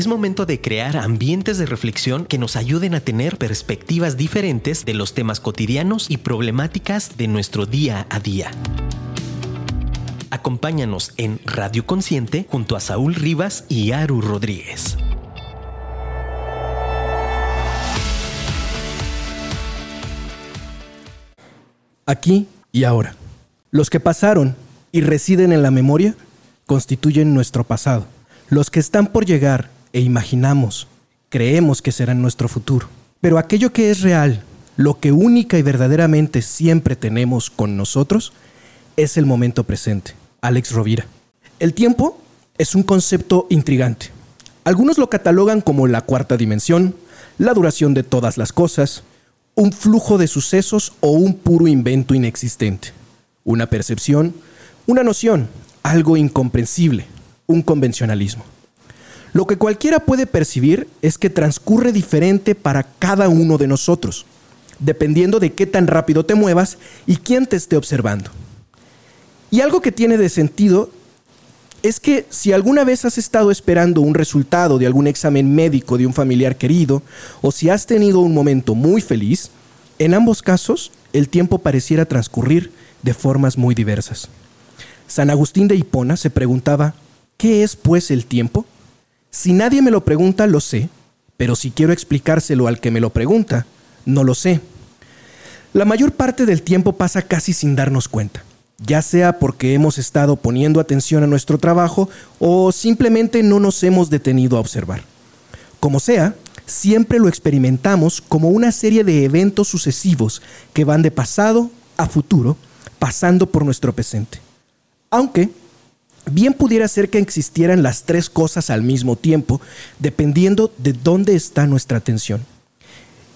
Es momento de crear ambientes de reflexión que nos ayuden a tener perspectivas diferentes de los temas cotidianos y problemáticas de nuestro día a día. Acompáñanos en Radio Consciente junto a Saúl Rivas y Aru Rodríguez. Aquí y ahora. Los que pasaron y residen en la memoria constituyen nuestro pasado. Los que están por llegar e imaginamos, creemos que serán nuestro futuro. Pero aquello que es real, lo que única y verdaderamente siempre tenemos con nosotros, es el momento presente. Alex Rovira. El tiempo es un concepto intrigante. Algunos lo catalogan como la cuarta dimensión, la duración de todas las cosas, un flujo de sucesos o un puro invento inexistente. Una percepción, una noción, algo incomprensible, un convencionalismo. Lo que cualquiera puede percibir es que transcurre diferente para cada uno de nosotros, dependiendo de qué tan rápido te muevas y quién te esté observando. Y algo que tiene de sentido es que si alguna vez has estado esperando un resultado de algún examen médico de un familiar querido, o si has tenido un momento muy feliz, en ambos casos el tiempo pareciera transcurrir de formas muy diversas. San Agustín de Hipona se preguntaba, ¿qué es pues el tiempo? Si nadie me lo pregunta, lo sé, pero si quiero explicárselo al que me lo pregunta, no lo sé. La mayor parte del tiempo pasa casi sin darnos cuenta ya sea porque hemos estado poniendo atención a nuestro trabajo o simplemente no nos hemos detenido a observar. Como sea, siempre lo experimentamos como una serie de eventos sucesivos que van de pasado a futuro, pasando por nuestro presente. Aunque bien pudiera ser que existieran las tres cosas al mismo tiempo, dependiendo de dónde está nuestra atención.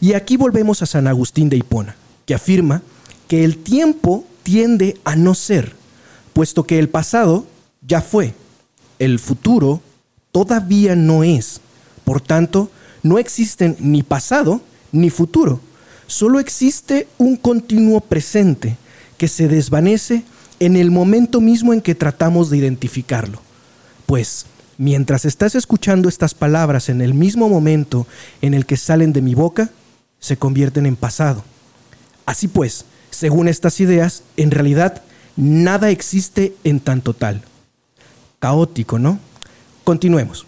Y aquí volvemos a San Agustín de Hipona, que afirma que el tiempo tiende a no ser, puesto que el pasado ya fue, el futuro todavía no es. Por tanto, no existen ni pasado ni futuro, solo existe un continuo presente que se desvanece en el momento mismo en que tratamos de identificarlo. Pues, mientras estás escuchando estas palabras en el mismo momento en el que salen de mi boca, se convierten en pasado. Así pues, según estas ideas, en realidad nada existe en tanto tal. Caótico, ¿no? Continuemos.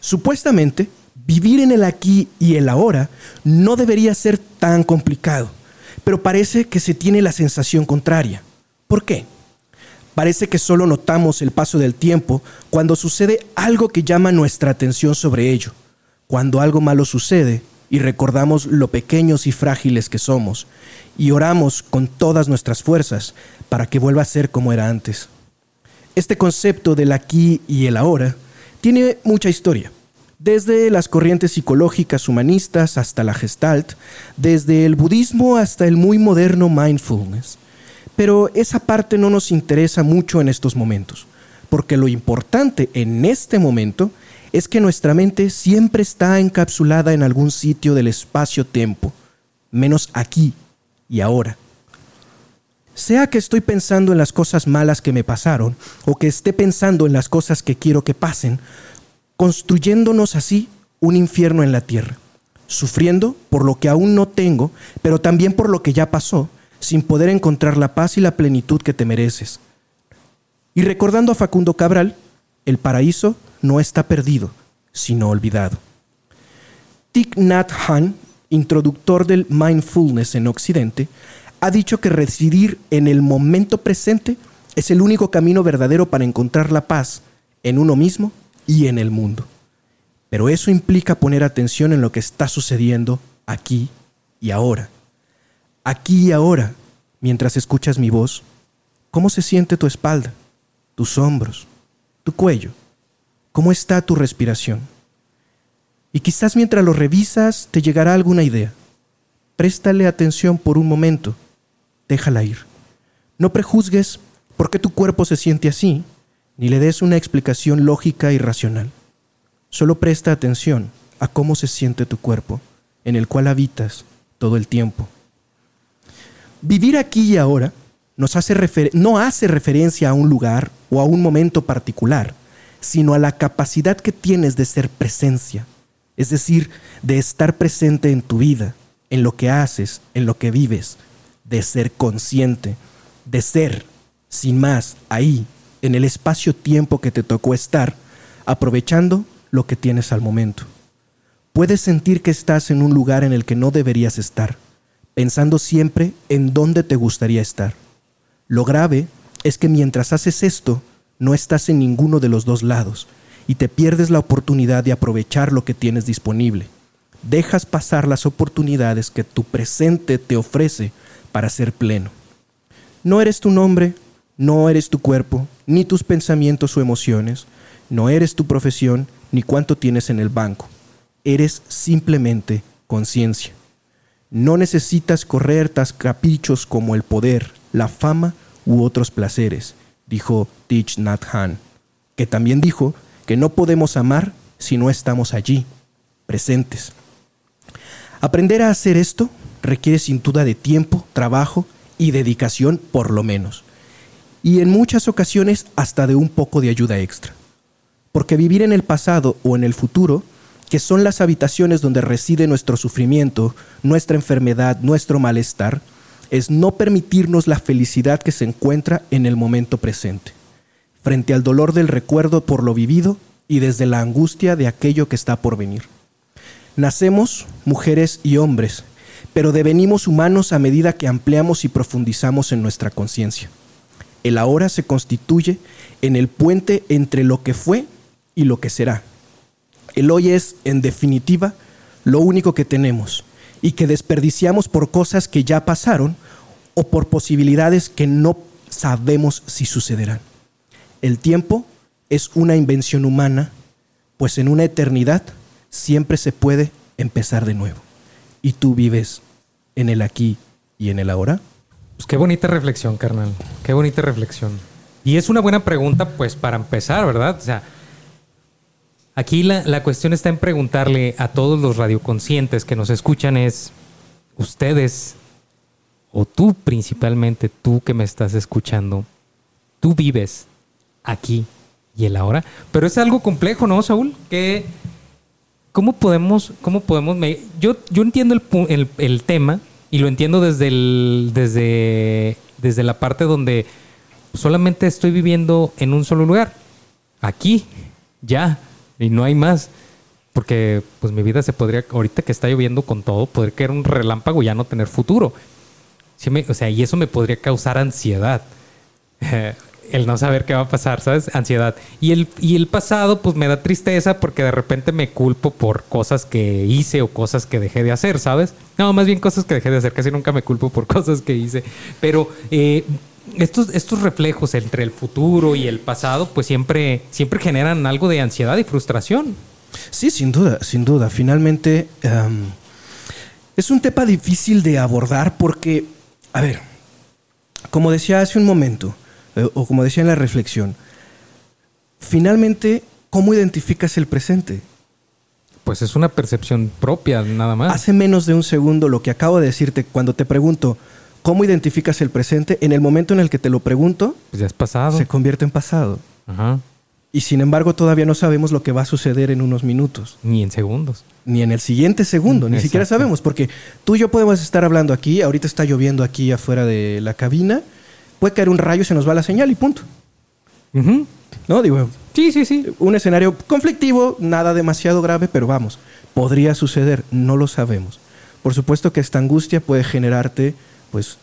Supuestamente, vivir en el aquí y el ahora no debería ser tan complicado, pero parece que se tiene la sensación contraria. ¿Por qué? Parece que solo notamos el paso del tiempo cuando sucede algo que llama nuestra atención sobre ello. Cuando algo malo sucede, y recordamos lo pequeños y frágiles que somos y oramos con todas nuestras fuerzas para que vuelva a ser como era antes. Este concepto del aquí y el ahora tiene mucha historia, desde las corrientes psicológicas humanistas hasta la gestalt, desde el budismo hasta el muy moderno mindfulness. Pero esa parte no nos interesa mucho en estos momentos, porque lo importante en este momento es que nuestra mente siempre está encapsulada en algún sitio del espacio-tiempo, menos aquí y ahora. Sea que estoy pensando en las cosas malas que me pasaron o que esté pensando en las cosas que quiero que pasen, construyéndonos así un infierno en la tierra, sufriendo por lo que aún no tengo, pero también por lo que ya pasó, sin poder encontrar la paz y la plenitud que te mereces. Y recordando a Facundo Cabral, el paraíso no está perdido, sino olvidado. Thich Nhat Hanh, introductor del mindfulness en Occidente, ha dicho que residir en el momento presente es el único camino verdadero para encontrar la paz en uno mismo y en el mundo. Pero eso implica poner atención en lo que está sucediendo aquí y ahora. Aquí y ahora, mientras escuchas mi voz, ¿cómo se siente tu espalda, tus hombros, tu cuello? ¿Cómo está tu respiración? Y quizás mientras lo revisas te llegará alguna idea. Préstale atención por un momento. Déjala ir. No prejuzgues por qué tu cuerpo se siente así, ni le des una explicación lógica y racional. Solo presta atención a cómo se siente tu cuerpo, en el cual habitas todo el tiempo. Vivir aquí y ahora no hace referencia a un lugar o a un momento particular, sino a la capacidad que tienes de ser presencia, es decir, de estar presente en tu vida, en lo que haces, en lo que vives, de ser consciente, de ser, sin más, ahí, en el espacio-tiempo que te tocó estar, aprovechando lo que tienes al momento. Puedes sentir que estás en un lugar en el que no deberías estar, pensando siempre en dónde te gustaría estar. Lo grave es que mientras haces esto, no estás en ninguno de los dos lados y te pierdes la oportunidad de aprovechar lo que tienes disponible. Dejas pasar las oportunidades que tu presente te ofrece para ser pleno. No eres tu nombre, no eres tu cuerpo, ni tus pensamientos o emociones, no eres tu profesión, ni cuánto tienes en el banco. Eres simplemente conciencia. No necesitas correr tras caprichos como el poder, la fama u otros placeres dijo Thich Nhat Hanh, que también dijo que no podemos amar si no estamos allí, presentes. Aprender a hacer esto requiere sin duda de tiempo, trabajo y dedicación por lo menos, y en muchas ocasiones hasta de un poco de ayuda extra. Porque vivir en el pasado o en el futuro, que son las habitaciones donde reside nuestro sufrimiento, nuestra enfermedad, nuestro malestar, es no permitirnos la felicidad que se encuentra en el momento presente, frente al dolor del recuerdo por lo vivido y desde la angustia de aquello que está por venir. Nacemos mujeres y hombres, pero devenimos humanos a medida que ampliamos y profundizamos en nuestra conciencia. El ahora se constituye en el puente entre lo que fue y lo que será. El hoy es, en definitiva, lo único que tenemos y que desperdiciamos por cosas que ya pasaron o por posibilidades que no sabemos si sucederán. El tiempo es una invención humana, pues en una eternidad siempre se puede empezar de nuevo. ¿Y tú vives en el aquí y en el ahora? Pues qué bonita reflexión, carnal. Qué bonita reflexión. Y es una buena pregunta, pues, para empezar, ¿verdad? O sea, aquí la, la cuestión está en preguntarle a todos los radioconscientes que nos escuchan es, ¿ustedes o tú principalmente, tú que me estás escuchando, tú vives aquí y el ahora. Pero es algo complejo, ¿no, Saúl? Que, ¿Cómo podemos, cómo podemos, yo, yo entiendo el, el, tema y lo entiendo desde, el, desde, desde la parte donde solamente estoy viviendo en un solo lugar, aquí, ya, y no hay más. Porque pues mi vida se podría, ahorita que está lloviendo con todo, podría caer un relámpago y ya no tener futuro o sea, y eso me podría causar ansiedad. el no saber qué va a pasar, ¿sabes? Ansiedad. Y el, y el pasado, pues me da tristeza porque de repente me culpo por cosas que hice o cosas que dejé de hacer, ¿sabes? No, más bien cosas que dejé de hacer. Casi nunca me culpo por cosas que hice. Pero eh, estos, estos reflejos entre el futuro y el pasado, pues siempre, siempre generan algo de ansiedad y frustración. Sí, sin duda, sin duda. Finalmente, em, es un tema difícil de abordar porque a ver, como decía hace un momento, eh, o como decía en la reflexión, finalmente, ¿cómo identificas el presente? Pues es una percepción propia, nada más. Hace menos de un segundo lo que acabo de decirte cuando te pregunto, ¿cómo identificas el presente? En el momento en el que te lo pregunto, pues ya es pasado. Se convierte en pasado. Ajá. Y sin embargo todavía no sabemos lo que va a suceder en unos minutos. Ni en segundos. Ni en el siguiente segundo, ni siquiera sabemos, porque tú y yo podemos estar hablando aquí, ahorita está lloviendo aquí afuera de la cabina, puede caer un rayo, se nos va la señal y punto. ¿No? Digo, sí, sí, sí. Un escenario conflictivo, nada demasiado grave, pero vamos, podría suceder, no lo sabemos. Por supuesto que esta angustia puede generarte, pues,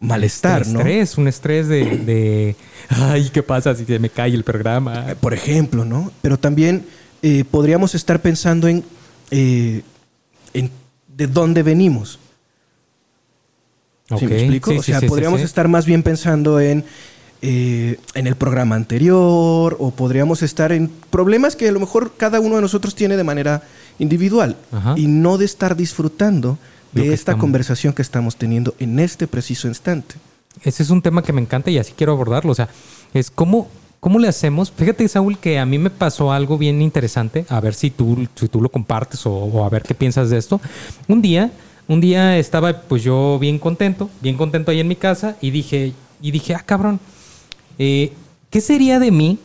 malestar, ¿no? Estrés, un estrés de, ay, ¿qué pasa si se me cae el programa? Eh, por ejemplo, ¿no? Pero también eh, podríamos estar pensando en, eh, en de dónde venimos. ¿Sí me explico? o sea, podríamos estar más bien pensando en, en el programa anterior o podríamos estar en problemas que a lo mejor cada uno de nosotros tiene de manera individual y no de estar disfrutando de esta conversación que estamos teniendo en este preciso instante. Ese es un tema que me encanta y así quiero abordarlo. O sea, es cómo, cómo le hacemos. Fíjate, Saúl, que a mí me pasó algo bien interesante. A ver si tú, si tú lo compartes o, a ver qué piensas de esto. Un día, un día estaba pues yo bien contento, bien contento ahí en mi casa y dije, y dije, ah, cabrón, eh, ¿qué sería de mí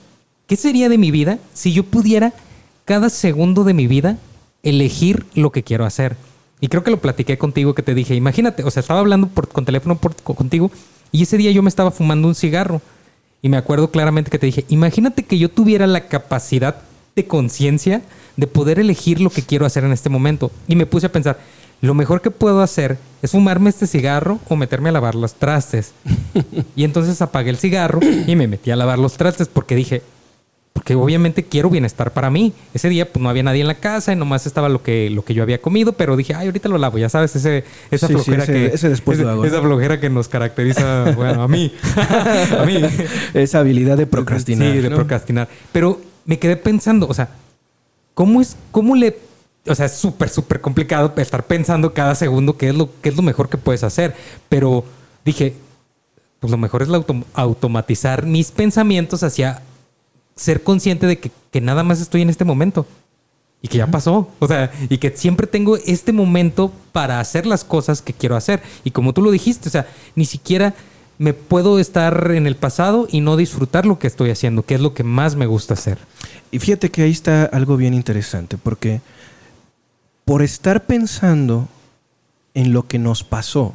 ¿qué sería de mi vida si yo pudiera cada segundo de mi vida elegir lo que quiero hacer? Y creo que lo platiqué contigo, que te dije, imagínate, o sea, estaba hablando por, con teléfono por- contigo y ese día yo me estaba fumando un cigarro. Y me acuerdo claramente que te dije, imagínate que yo tuviera la capacidad de conciencia de poder elegir lo que quiero hacer en este momento. Y me puse a pensar, lo mejor que puedo hacer es fumarme este cigarro o meterme a lavar los trastes. y entonces apagué el cigarro y me metí a lavar los trastes porque dije, porque obviamente quiero bienestar para mí. Ese día pues no había nadie en la casa y nomás estaba lo que, lo que yo había comido, pero dije, ay, ahorita lo lavo, ya sabes, ese, esa Sí, sí, flojera ese- que... ese después lo ese- hago. Esa flojera que nos caracteriza, bueno, a mí. a mí. Esa habilidad de procrastinar. Sí, de ¿no? procrastinar. Pero me quedé pensando, o sea, ¿cómo es, cómo le... O sea, es súper, súper complicado estar pensando cada segundo qué es, lo, qué es lo mejor que puedes hacer. Pero dije, pues lo mejor es la autom- automatizar mis pensamientos hacia ser consciente de que, que nada más estoy en este momento. Y que ya pasó. O sea, y que siempre tengo este momento para hacer las cosas que quiero hacer. Y como tú lo dijiste, o sea, ni siquiera me puedo estar en el pasado y no disfrutar lo que estoy haciendo, que es lo que más me gusta hacer. Y fíjate que ahí está algo bien interesante, porque por estar pensando en lo que nos pasó,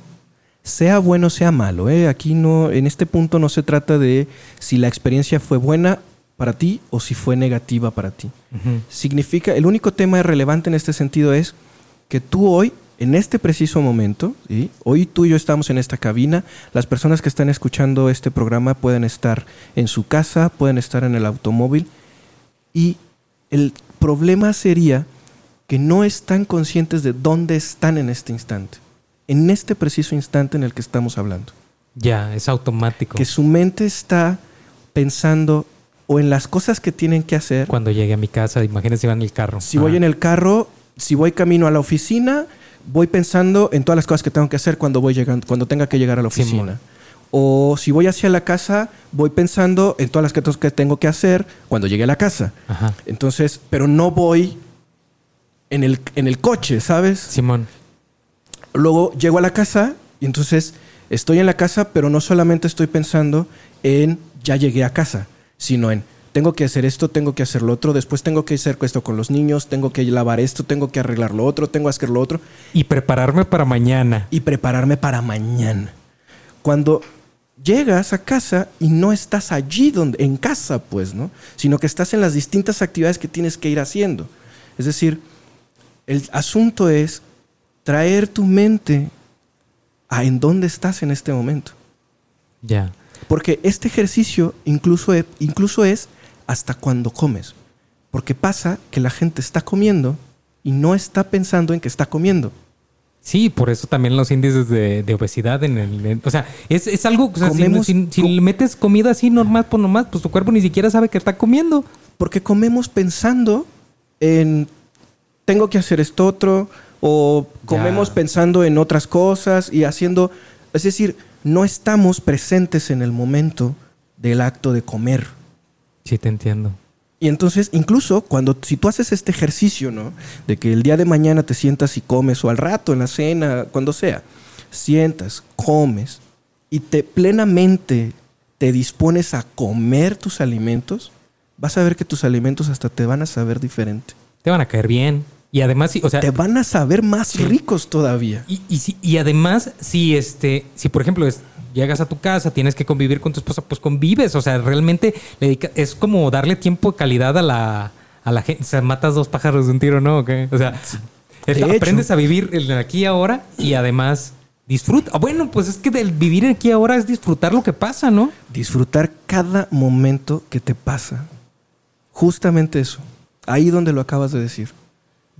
sea bueno sea malo, ¿eh? aquí no, en este punto no se trata de si la experiencia fue buena para ti o si fue negativa para ti. Significa, el único tema relevante en este sentido es que tú hoy, en este preciso momento, ¿sí? hoy tú y yo estamos en esta cabina, las personas que están escuchando este programa pueden estar en su casa, pueden estar en el automóvil, y el problema sería que no están conscientes de dónde están en este instante, en este preciso instante en el que estamos hablando. Ya, es automático. Que su mente está pensando o en las cosas que tienen que hacer. Cuando llegue a mi casa, imagínense, iba en el carro. Si voy en el carro, si voy camino a la oficina, voy pensando en todas las cosas que tengo que hacer cuando voy llegando, cuando tenga que llegar a la oficina. O si voy hacia la casa, voy pensando en todas las cosas que tengo que hacer cuando llegue a la casa. Ajá. Entonces, pero no voy en el, en el coche, ¿sabes? Simón. Luego llego a la casa y entonces estoy en la casa, pero no solamente estoy pensando en ya llegué a casa, sino en tengo que hacer esto, tengo que hacer lo otro, después tengo que hacer esto con los niños, tengo que lavar esto, tengo que arreglar lo otro, tengo que hacer lo otro Y prepararme para mañana. y prepararme para mañana. Cuando llegas a casa y no estás allí donde en casa, pues, ¿no? Sino que estás en las distintas actividades que tienes que ir haciendo. Es decir, el asunto es traer tu mente a en dónde estás en este momento. Ya. Porque este ejercicio incluso es, incluso es hasta cuando comes. Porque pasa que la gente está comiendo y no está pensando en que está comiendo. Sí, por eso también los índices de, de obesidad en el... en- o sea, es, es algo... O sea, Comemos- si- si co- le metes comida así normal por nomás, pues tu cuerpo ni siquiera sabe que está comiendo. Porque comemos pensando en tengo que hacer esto otro, o comemos Ya. pensando en otras cosas y haciendo. Es decir, no estamos presentes en el momento del acto de comer. Sí, te entiendo. Y entonces, incluso cuando, si tú haces este ejercicio, ¿no? De que el día de mañana te sientas y comes, o al rato, en la cena, cuando sea, sientas, comes, y te plenamente te dispones a comer tus alimentos, vas a ver que tus alimentos hasta te van a saber diferente. Te van a caer bien. Y además, sí, o sea... Te van a saber más ricos todavía. Y, y, si- y además, si este, si por ejemplo es- llegas a tu casa, tienes que convivir con tu esposa, pues convives. O sea, realmente le dedica- es como darle tiempo de calidad a la, a la gente. O sea, matas dos pájaros de un tiro, ¿no? ¿O qué? O sea, es- aprendes a vivir el aquí y ahora y además disfruta. Bueno, pues es que del vivir aquí y ahora es disfrutar lo que pasa, ¿no? Disfrutar cada momento que te pasa. Justamente eso. Ahí donde lo acabas de decir.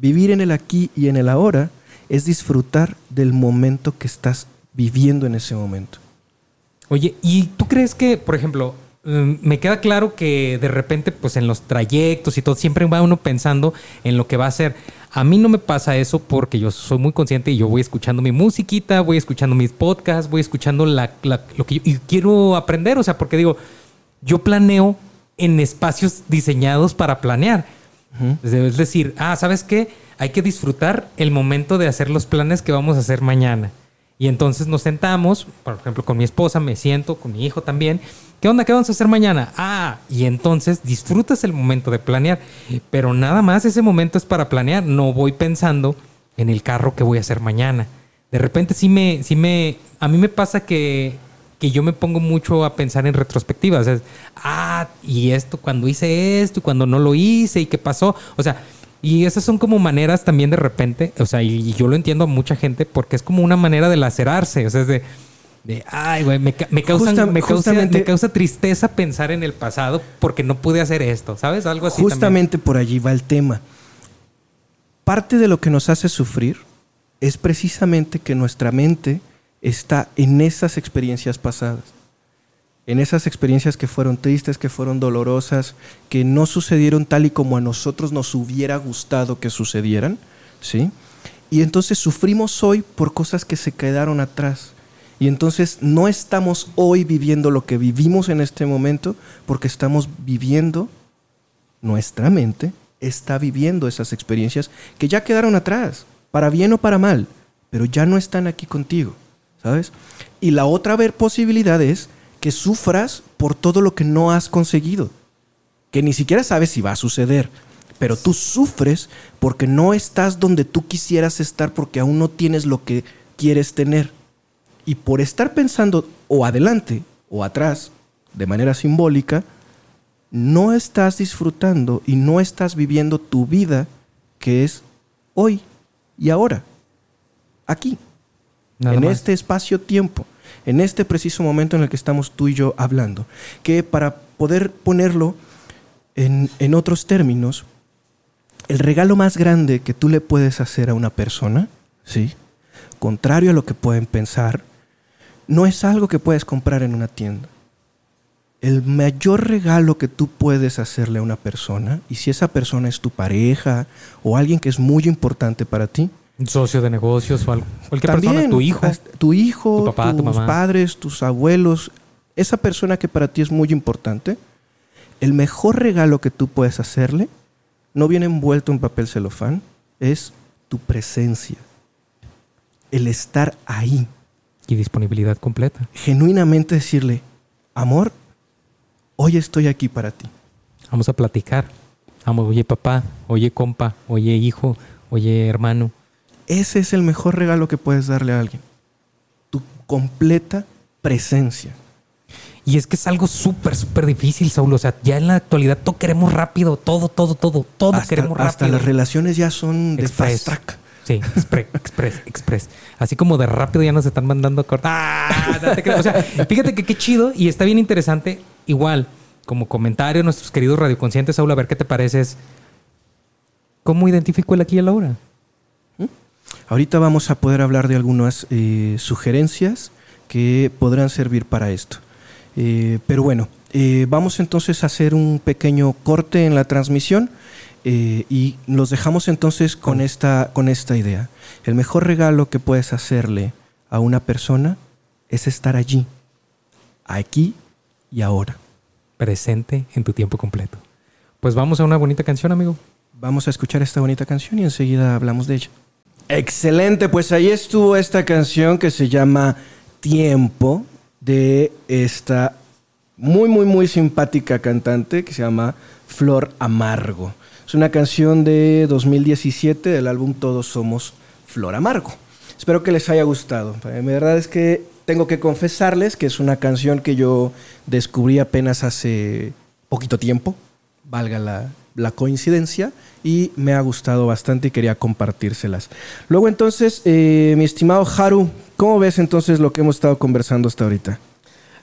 Vivir en el aquí y en el ahora es disfrutar del momento que estás viviendo en ese momento. Oye, ¿y tú crees que, por ejemplo, mm, me queda claro que de repente, pues en los trayectos y todo, siempre va uno pensando en lo que va a hacer? A mí no me pasa eso porque yo soy muy consciente y yo voy escuchando mi musiquita, voy escuchando mis podcasts, voy escuchando la, lo que y quiero aprender, o sea, porque digo, yo planeo en espacios diseñados para planear. Es de- Es decir, ah, ¿sabes qué? Hay que disfrutar el momento de hacer los planes que vamos a hacer mañana. Y entonces nos sentamos, por ejemplo, con mi esposa, me siento, con mi hijo también. ¿Qué onda? ¿Qué vamos a hacer mañana? Ah, y entonces disfrutas el momento de planear. Pero nada más ese momento es para planear. No voy pensando en el carro que voy a hacer mañana. De repente sí me, sí me, a mí me pasa que, que yo me pongo mucho a pensar en retrospectiva. O sea, ah, y esto, cuando hice esto, y cuando no lo hice, y qué pasó. O sea, y esas son como maneras también de repente, o sea, y, yo lo entiendo a mucha gente porque es como una manera de lacerarse, o sea, es de, de ay, güey, me, me, causan, me, causa, me, causa, tristeza pensar en el pasado porque no pude hacer esto, ¿sabes? Algo así. Justamente por allí va el tema. Parte de lo que nos hace sufrir es precisamente que nuestra mente está en esas experiencias pasadas en esas experiencias que fueron tristes, que fueron dolorosas, que no sucedieron tal y como a nosotros nos hubiera gustado que sucedieran, ¿sí? Y entonces sufrimos hoy por cosas que se quedaron atrás. Y entonces no estamos hoy viviendo lo que vivimos en este momento porque estamos viviendo, nuestra mente está viviendo esas experiencias que ya quedaron atrás, para bien o para mal, pero ya no están aquí contigo, ¿sabes? Y la otra posibilidad es que sufras por todo lo que no has conseguido, que ni siquiera sabes si va a suceder, pero tú sufres porque no estás donde tú quisieras estar porque aún no tienes lo que quieres tener. Y por estar pensando o adelante o atrás, de manera simbólica, no estás disfrutando y no estás viviendo tu vida que es hoy y ahora, aquí, en este espacio-tiempo en este preciso momento en el que estamos tú y yo hablando. Que para poder ponerlo en, otros términos, el regalo más grande que tú le puedes hacer a una persona, ¿sí? contrario a lo que pueden pensar, no es algo que puedes comprar en una tienda. El mayor regalo que tú puedes hacerle a una persona, y si esa persona es tu pareja o alguien que es muy importante para ti, un socio de negocios o algo. Cualquier persona, tu hijo. Tu hijo, tu papá, tus padres, tus abuelos, esa persona que para ti es muy importante, el mejor regalo que tú puedes hacerle no viene envuelto en papel celofán, es tu presencia. El estar ahí. Y disponibilidad completa. Genuinamente decirle, amor, hoy estoy aquí para ti. Vamos a platicar. Vamos, oye papá, oye compa, oye hijo, oye hermano. Ese es el mejor regalo que puedes darle a alguien. Tu completa presencia. Y es que es algo súper, súper difícil, Saúl. O sea, ya en la actualidad todo queremos rápido, todo, todo, todo, todo queremos rápido. Hasta las relaciones ya son de fast track. Sí, express, express, Así como de rápido ya nos están mandando a cortar. ¡Ah! o sea, fíjate que qué chido y está bien interesante. Igual, como comentario, nuestros queridos radioconscientes, Saúl, a ver qué te parece. ¿Cómo identifico el aquí y el ahora? Ahorita vamos a poder hablar de algunas eh, sugerencias que podrán servir para esto. Eh, pero bueno, eh, vamos entonces a hacer un pequeño corte en la transmisión y los dejamos entonces con esta, con esta idea. El mejor regalo que puedes hacerle a una persona es estar allí, aquí y ahora. Presente en tu tiempo completo. Pues vamos a una bonita canción, amigo. Vamos a escuchar esta bonita canción y enseguida hablamos de ella. Excelente, pues ahí estuvo esta canción que se llama Tiempo de esta muy, muy, muy simpática cantante que se llama Flor Amargo. Es una canción de 2017 del álbum Todos Somos Flor Amargo. Espero que les haya gustado. La verdad es que tengo que confesarles que es una canción que yo descubrí apenas hace poquito tiempo, valga la, la coincidencia y me ha gustado bastante y quería compartírselas. Luego entonces, eh, mi estimado Haru, ¿cómo ves entonces lo que hemos estado conversando hasta ahorita?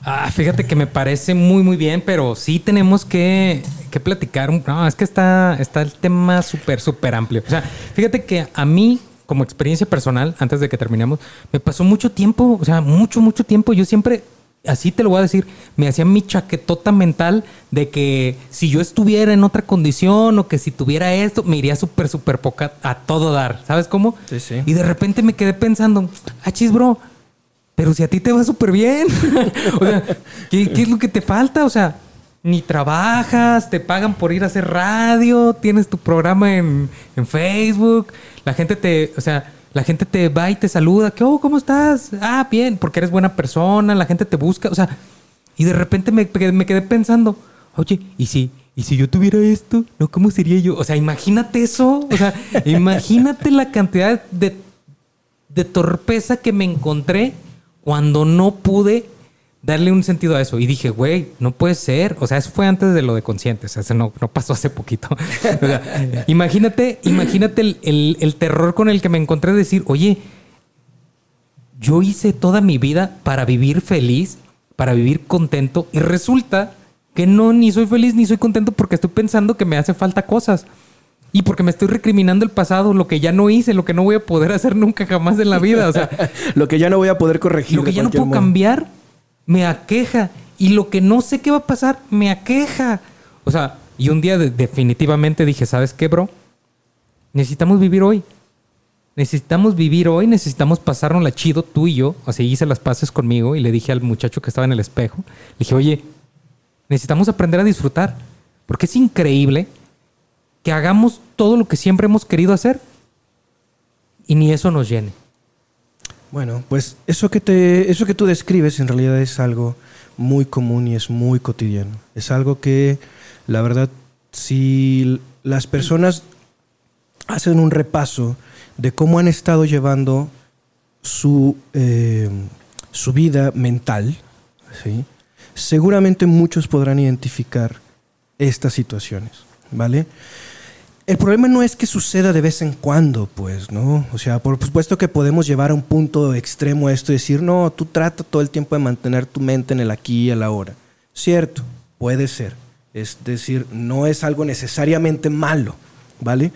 Ah, fíjate que me parece muy, muy bien, pero sí tenemos que, que platicar. Es que está, está el tema súper, súper amplio. O sea, fíjate que a mí, como experiencia personal, antes de que terminemos, me pasó mucho tiempo, o sea, mucho, mucho tiempo. Yo siempre así te lo voy a decir, me hacía mi chaquetota mental de que si yo estuviera en otra condición o que si tuviera esto, me iría súper, súper poca a todo dar. ¿Sabes cómo? Sí, sí. Y de repente me quedé pensando, ah, chis, bro, pero si a ti te va súper bien. o sea, ¿qué, es lo que te falta? O sea, ni trabajas, te pagan por ir a hacer radio, tienes tu programa en, en Facebook, la gente te, o sea, La gente te va y te saluda. ¿Qué, oh, ¿Cómo estás? Ah, bien, porque eres buena persona, la gente te busca. O sea, y de repente me, me quedé pensando, oye, ¿y si, ¿y si yo tuviera esto? ¿No? ¿Cómo sería yo? O sea, imagínate eso. O sea, imagínate la cantidad de, de torpeza que me encontré cuando no pude darle un sentido a eso. Y dije, güey, no puede ser. O sea, eso fue antes de lo de conscientes. Eso no, no pasó hace poquito. imagínate, imagínate el, el, terror con el que me encontré de decir, oye, yo hice toda mi vida para vivir feliz, para vivir contento. Y resulta que no, ni soy feliz ni soy contento porque estoy pensando que me hace falta cosas. Y porque me estoy recriminando el pasado, lo que ya no hice, lo que no voy a poder hacer nunca jamás en la vida. O sea, lo que ya no voy a poder corregir. Lo que ya no puedo cambiar me aqueja. Y lo que no sé qué va a pasar, me aqueja. O sea, y un día definitivamente dije, ¿sabes qué, bro? Necesitamos vivir hoy. Necesitamos vivir hoy, necesitamos la chido, tú y yo. Sea, hice las paces conmigo y le dije al muchacho que estaba en el espejo, le dije, oye, necesitamos aprender a disfrutar. Porque es increíble que hagamos todo lo que siempre hemos querido hacer y ni eso nos llene. Bueno, pues eso que, te, eso que tú describes en realidad es algo muy común y es muy cotidiano. Es algo que, la verdad, si las personas hacen un repaso de cómo han estado llevando su, eh, su vida mental, ¿sí? seguramente muchos podrán identificar estas situaciones, ¿vale? El problema no es que suceda de vez en cuando, pues, ¿no? O sea, por supuesto que podemos llevar a un punto extremo esto y decir, no, tú trata todo el tiempo de mantener tu mente en el aquí y el ahora. Cierto, puede ser. Es decir, no es algo necesariamente malo, ¿vale?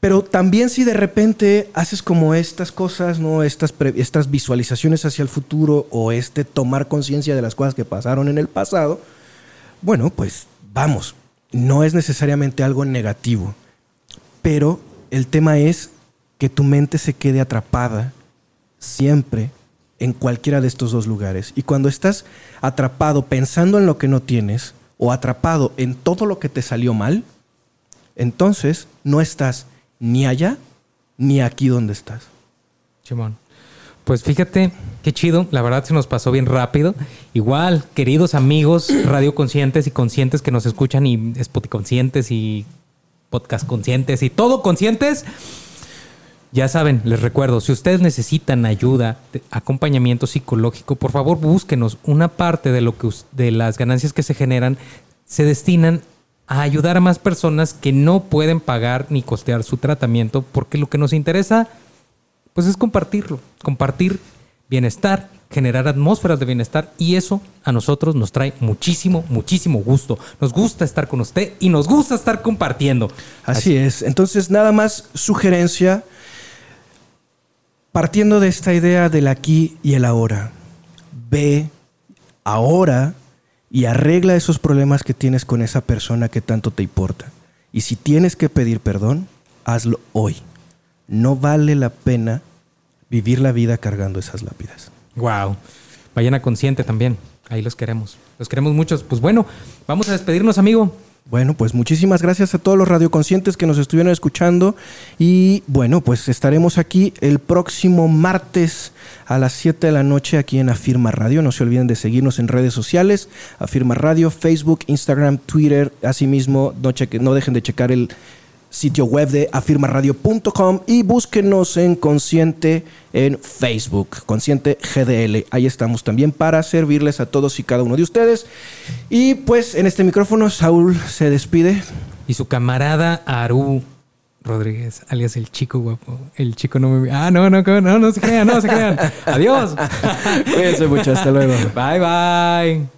Pero también si de repente haces como estas cosas, ¿no? Estas, estas visualizaciones hacia el futuro o este tomar conciencia de las cosas que pasaron en el pasado, bueno, pues vamos, no es necesariamente algo negativo, pero el tema es que tu mente se quede atrapada siempre en cualquiera de estos dos lugares. Y cuando estás atrapado pensando en lo que no tienes o atrapado en todo lo que te salió mal, entonces no estás ni allá ni aquí donde estás. Simón. Pues fíjate, qué chido. La verdad se nos pasó bien rápido. Igual, queridos amigos radio conscientes y conscientes que nos escuchan y Spotify y podcast conscientes y todo conscientes. Ya saben, les recuerdo, si ustedes necesitan ayuda, acompañamiento psicológico, por favor búsquenos. Una parte de lo que de las ganancias que se generan se destinan a ayudar a más personas que no pueden pagar ni costear su tratamiento, porque lo que nos interesa pues es compartirlo, compartir bienestar, generar atmósferas de bienestar y eso a nosotros nos trae muchísimo, muchísimo gusto. Nos gusta estar con usted y nos gusta estar compartiendo. Así, es. Entonces, nada más sugerencia, partiendo de esta idea del aquí y el ahora, ve ahora y arregla esos problemas que tienes con esa persona que tanto te importa. Y si tienes que pedir perdón, hazlo hoy. No vale la pena vivir la vida cargando esas lápidas. Wow. Vayan a consciente también. Ahí los queremos. Los queremos muchos. Pues bueno, vamos a despedirnos, amigo. Bueno, pues muchísimas gracias a todos los radioconscientes que nos estuvieron escuchando y bueno, pues estaremos aquí el próximo martes a las 7 de la noche aquí en Afirma Radio. No se olviden de seguirnos en redes sociales, Afirma Radio, Facebook, Instagram, Twitter. Asimismo, no, no dejen de checar el sitio web de afirmaradio.com y búsquenos en Consciente en Facebook, Consciente GDL. Ahí estamos también para servirles a todos y cada uno de ustedes. Y pues en este micrófono Saúl se despide. Y su camarada Aru Rodríguez, alias el chico guapo. El chico no me... Ah, no, no, no, no se crean, no se crean. Adiós. Cuídense mucho, hasta luego. Bye, bye.